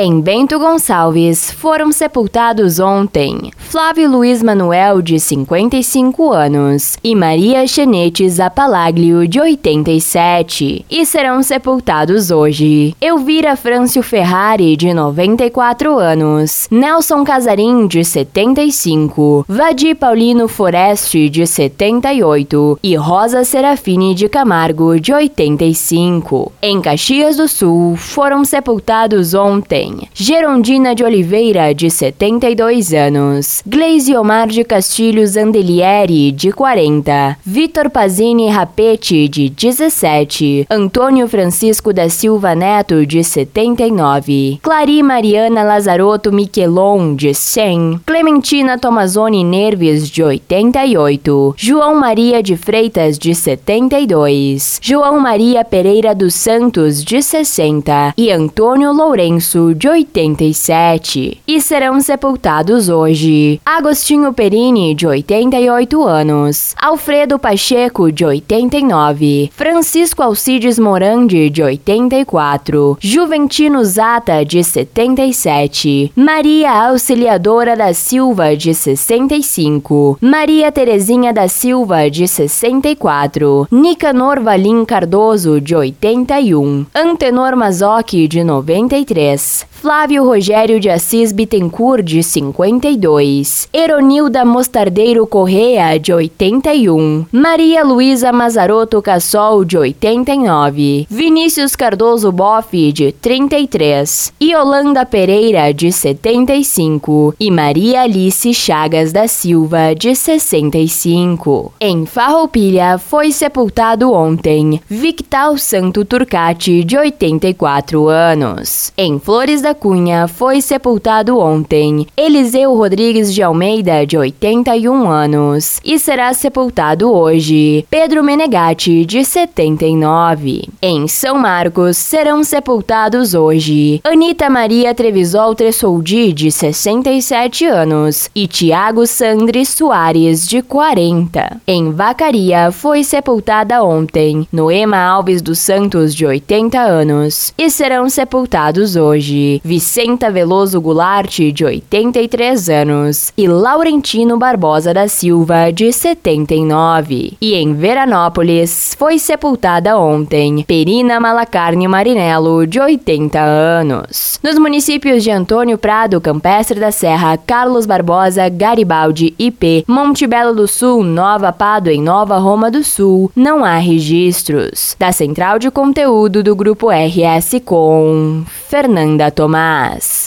Em Bento Gonçalves, foram sepultados ontem Flávio Luiz Manuel, de 55 anos, e Maria Chenete Zapalaglio, de 87, e serão sepultados hoje Elvira Frâncio Ferrari, de 94 anos, Nelson Casarim, de 75, Vadi Paulino Foreste, de 78, e Rosa Serafine de Camargo, de 85. Em Caxias do Sul, foram sepultados ontem Gerondina de Oliveira, de 72 anos, Gleise Omar de Castilhos Andelieri, de 40, Vitor Pazini Rapete, de 17, Antônio Francisco da Silva Neto, de 79, Clari Mariana Lazarotto Miquelon, de 100, Clementina Tomazoni Nerves, de 88, João Maria de Freitas, de 72, João Maria Pereira dos Santos, de 60 e Antônio Lourenço, de 87, e serão sepultados hoje. Agostinho Perini, de 88 anos, Alfredo Pacheco, de 89, Francisco Alcides Morandi, de 84, Juventino Zata, de 77, Maria Auxiliadora da Silva, de 65, Maria Terezinha da Silva, de 64, Nicanor Valim Cardoso, de 81, Antenor Mazoc, de 93, Flávio Rogério de Assis Bittencourt, de 52. Eronilda Mostardeiro Correa, de 81. Maria Luísa Mazarotto Cassol, de 89. Vinícius Cardoso Boff, de 33. Yolanda Pereira, de 75. E Maria Alice Chagas da Silva, de 65. Em Farroupilha, foi sepultado ontem Victal Santo Turcati, de 84 anos. Em Flores da Cunha foi sepultado ontem Eliseu Rodrigues de Almeida, de 81 anos, e será sepultado hoje Pedro Menegatti, de 79. Em São Marcos serão sepultados hoje Anita Maria Trevisol Tressoldi, de 67 anos, e Tiago Sandri Soares, de 40. Em Vacaria foi sepultada ontem Noema Alves dos Santos, de 80 anos, e serão sepultados hoje Vicenta Veloso Goulart, de 83 anos, e Laurentino Barbosa da Silva, de 79. E em Veranópolis foi sepultada ontem Perina Malacarne Marinello, de 80 anos. Nos municípios de Antônio Prado, Campestre da Serra, Carlos Barbosa, Garibaldi, IP, Monte Belo do Sul, Nova Pado em Nova Roma do Sul, não há registros. Da Central de Conteúdo do Grupo RS com Fernanda Tomás.